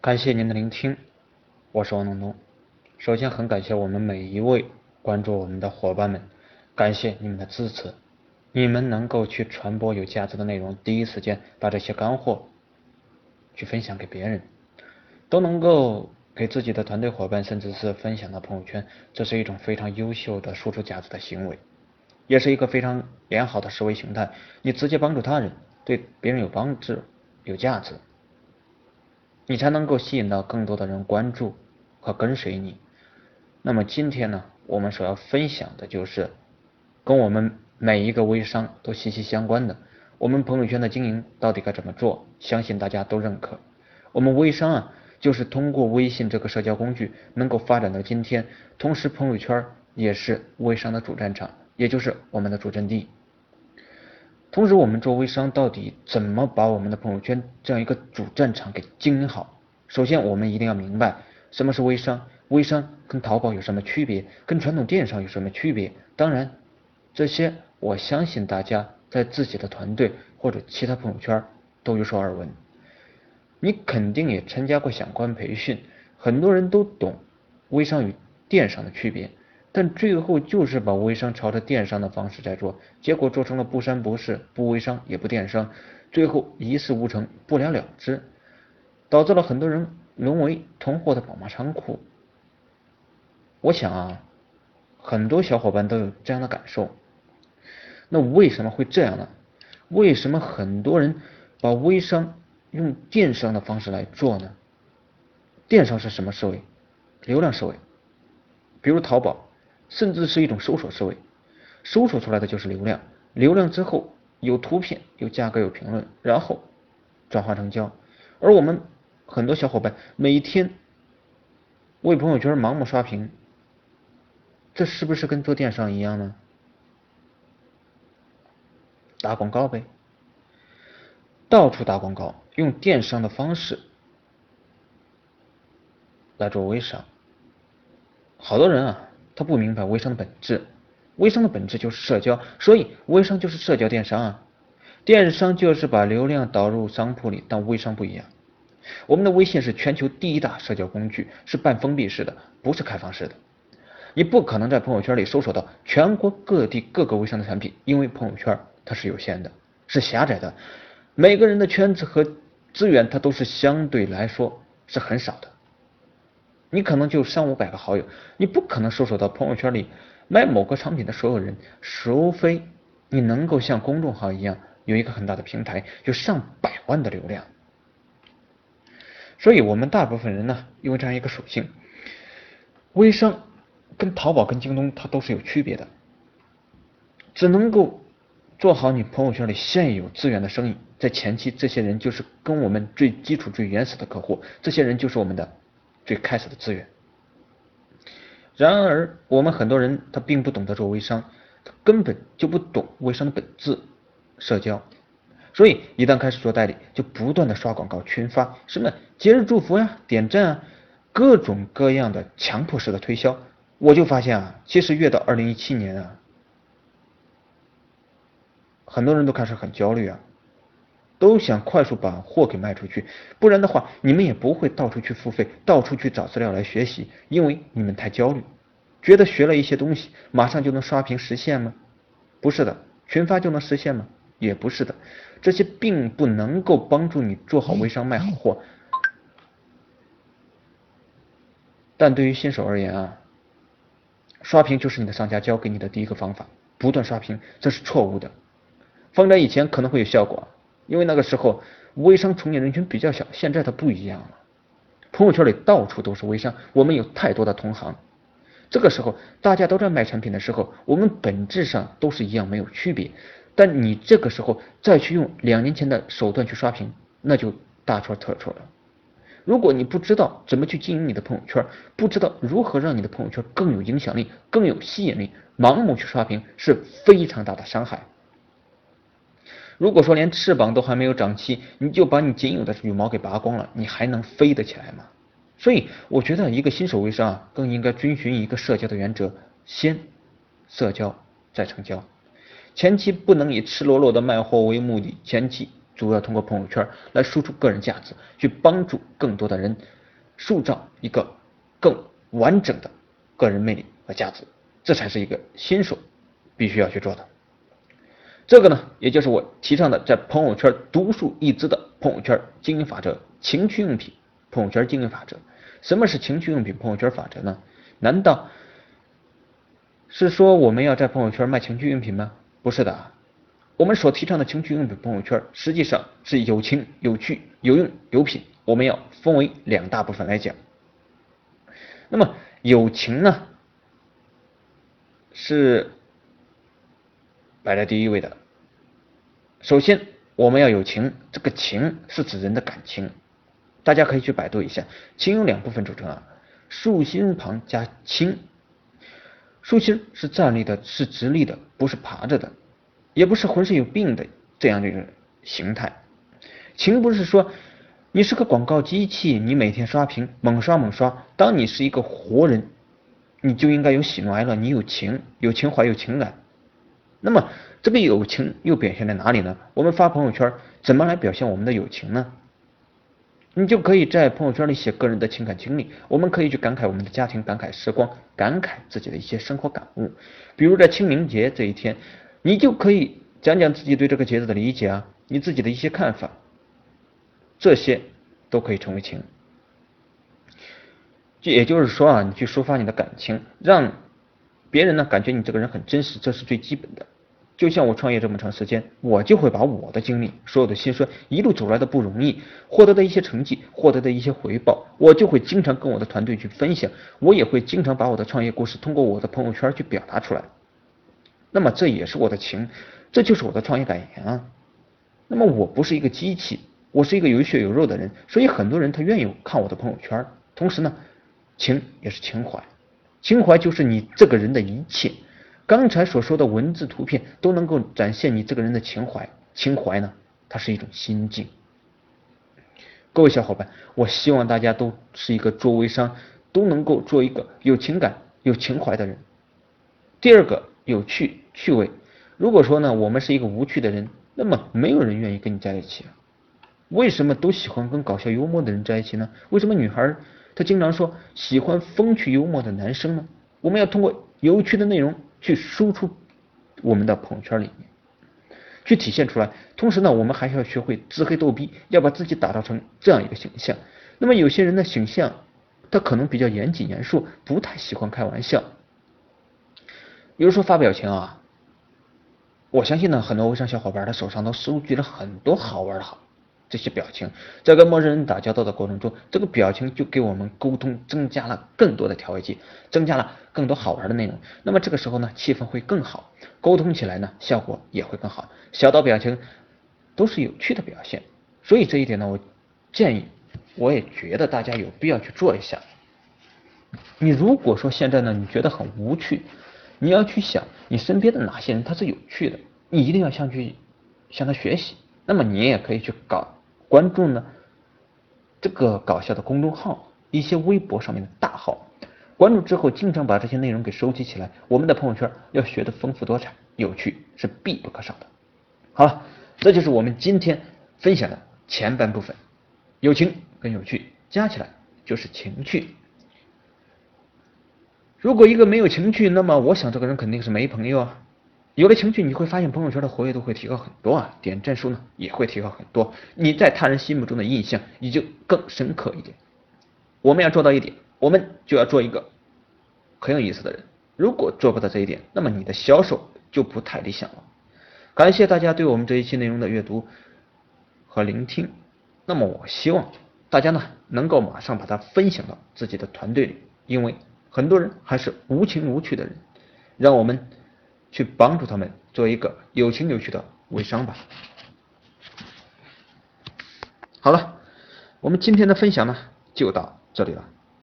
感谢您的聆听，我是王东东。首先，很感谢我们每一位关注我们的伙伴们，感谢你们的支持。你们能够去传播有价值的内容，第一时间把这些干货去分享给别人，都能够给自己的团队伙伴，甚至是分享到朋友圈，这是一种非常优秀的输出价值的行为，也是一个非常良好的思维形态。你直接帮助他人，对别人有帮助、有价值，你才能够吸引到更多的人关注和跟随你。那么今天呢，我们所要分享的就是跟我们。每一个微商都息息相关的，我们朋友圈的经营到底该怎么做？相信大家都认可。我们微商啊，就是通过微信这个社交工具能够发展到今天，同时朋友圈也是微商的主战场，也就是我们的主阵地。同时，我们做微商到底怎么把我们的朋友圈这样一个主战场给经营好？首先，我们一定要明白什么是微商，微商跟淘宝有什么区别，跟传统电商有什么区别？当然，这些。我相信大家在自己的团队或者其他朋友圈都有所耳闻，你肯定也参加过相关培训，很多人都懂微商与电商的区别，但最后就是把微商朝着电商的方式在做，结果做成了不三不四、不微商也不电商，最后一事无成、不了了之，导致了很多人沦为囤货的宝马仓库。我想啊，很多小伙伴都有这样的感受。那为什么会这样呢？为什么很多人把微商用电商的方式来做呢？电商是什么思维？流量思维。比如淘宝，甚至是一种搜索思维，搜索出来的就是流量，流量之后有图片、有价格、有评论，然后转化成交。而我们很多小伙伴每天为朋友圈盲目刷屏，这是不是跟做电商一样呢？打广告呗，到处打广告，用电商的方式来做微商。好多人啊，他不明白微商的本质，微商的本质就是社交，所以微商就是社交电商啊。电商就是把流量导入商铺里，但微商不一样。我们的微信是全球第一大社交工具，是半封闭式的，不是开放式的。你不可能在朋友圈里搜索到全国各地各个微商的产品，因为朋友圈。它是有限的，是狭窄的，每个人的圈子和资源，它都是相对来说是很少的。你可能就三五百个好友，你不可能搜索到朋友圈里卖某个商品的所有人，除非你能够像公众号一样有一个很大的平台，有上百万的流量。所以，我们大部分人呢，因为这样一个属性，微商跟淘宝、跟京东它都是有区别的，只能够。做好你朋友圈里现有资源的生意，在前期，这些人就是跟我们最基础、最原始的客户，这些人就是我们的最开始的资源。然而，我们很多人他并不懂得做微商，他根本就不懂微商的本质——社交。所以，一旦开始做代理，就不断的刷广告、群发，什么节日祝福呀、点赞啊，各种各样的强迫式的推销。我就发现啊，其实越到二零一七年啊。很多人都开始很焦虑啊，都想快速把货给卖出去，不然的话，你们也不会到处去付费，到处去找资料来学习，因为你们太焦虑，觉得学了一些东西，马上就能刷屏实现吗？不是的，群发就能实现吗？也不是的，这些并不能够帮助你做好微商卖好货。但对于新手而言啊，刷屏就是你的商家教给你的第一个方法，不断刷屏，这是错误的。放在以前可能会有效果，因为那个时候微商从业人群比较小，现在它不一样了。朋友圈里到处都是微商，我们有太多的同行。这个时候大家都在卖产品的时候，我们本质上都是一样，没有区别。但你这个时候再去用两年前的手段去刷屏，那就大错特错了。如果你不知道怎么去经营你的朋友圈，不知道如何让你的朋友圈更有影响力、更有吸引力，盲目去刷屏是非常大的伤害。如果说连翅膀都还没有长齐，你就把你仅有的羽毛给拔光了，你还能飞得起来吗？所以我觉得一个新手微商啊，更应该遵循一个社交的原则，先社交再成交。前期不能以赤裸裸的卖货为目的，前期主要通过朋友圈来输出个人价值，去帮助更多的人塑造一个更完整的个人魅力和价值，这才是一个新手必须要去做的。这个呢，也就是我提倡的在朋友圈独树一帜的朋友圈经营法则——情趣用品朋友圈经营法则。什么是情趣用品朋友圈法则呢？难道是说我们要在朋友圈卖情趣用品吗？不是的，我们所提倡的情趣用品朋友圈实际上是有情、有趣、有用、有品。我们要分为两大部分来讲。那么有情呢，是摆在第一位的。首先，我们要有情，这个情是指人的感情。大家可以去百度一下，情有两部分组成啊，竖心旁加心。竖心是站立的，是直立的，不是爬着的，也不是浑身有病的这样的一种形态。情不是说你是个广告机器，你每天刷屏，猛刷猛刷。当你是一个活人，你就应该有喜怒哀乐，你有情，有情怀，有情感。那么这个友情又表现在哪里呢？我们发朋友圈怎么来表现我们的友情呢？你就可以在朋友圈里写个人的情感经历，我们可以去感慨我们的家庭，感慨时光，感慨自己的一些生活感悟。比如在清明节这一天，你就可以讲讲自己对这个节日的理解啊，你自己的一些看法，这些都可以成为情。就也就是说啊，你去抒发你的感情，让别人呢感觉你这个人很真实，这是最基本的。就像我创业这么长时间，我就会把我的经历、所有的心酸、一路走来的不容易、获得的一些成绩、获得的一些回报，我就会经常跟我的团队去分享。我也会经常把我的创业故事通过我的朋友圈去表达出来。那么这也是我的情，这就是我的创业感言啊。那么我不是一个机器，我是一个有血有肉的人，所以很多人他愿意看我的朋友圈。同时呢，情也是情怀，情怀就是你这个人的一切。刚才所说的文字、图片都能够展现你这个人的情怀。情怀呢，它是一种心境。各位小伙伴，我希望大家都是一个做微商，都能够做一个有情感、有情怀的人。第二个，有趣、趣味。如果说呢，我们是一个无趣的人，那么没有人愿意跟你在一起啊。为什么都喜欢跟搞笑幽默的人在一起呢？为什么女孩他经常说喜欢风趣幽默的男生呢？我们要通过有趣的内容。去输出我们的朋友圈里面，去体现出来。同时呢，我们还是要学会自黑逗逼，要把自己打造成这样一个形象。那么有些人的形象，他可能比较严谨严肃，不太喜欢开玩笑。比如说发表情啊，我相信呢，很多微商小伙伴他手上都收集了很多好玩的好。这些表情，在跟陌生人打交道的过程中，这个表情就给我们沟通增加了更多的调味剂，增加了更多好玩的内容。那么这个时候呢，气氛会更好，沟通起来呢，效果也会更好。小到表情都是有趣的表现，所以这一点呢，我建议，我也觉得大家有必要去做一下。你如果说现在呢，你觉得很无趣，你要去想你身边的哪些人他是有趣的，你一定要向去向他学习。那么你也可以去搞。关注呢，这个搞笑的公众号，一些微博上面的大号，关注之后，经常把这些内容给收集起来。我们的朋友圈要学的丰富多彩、有趣是必不可少的。好了，这就是我们今天分享的前半部分，友情跟有趣加起来就是情趣。如果一个没有情趣，那么我想这个人肯定是没朋友啊。有了情趣，你会发现朋友圈的活跃度会提高很多啊，点赞数呢也会提高很多，你在他人心目中的印象也就更深刻一点。我们要做到一点，我们就要做一个很有意思的人。如果做不到这一点，那么你的销售就不太理想了。感谢大家对我们这一期内容的阅读和聆听。那么我希望大家呢能够马上把它分享到自己的团队里，因为很多人还是无情无趣的人，让我们。去帮助他们做一个有情有趣的微商吧。好了，我们今天的分享呢就到这里了。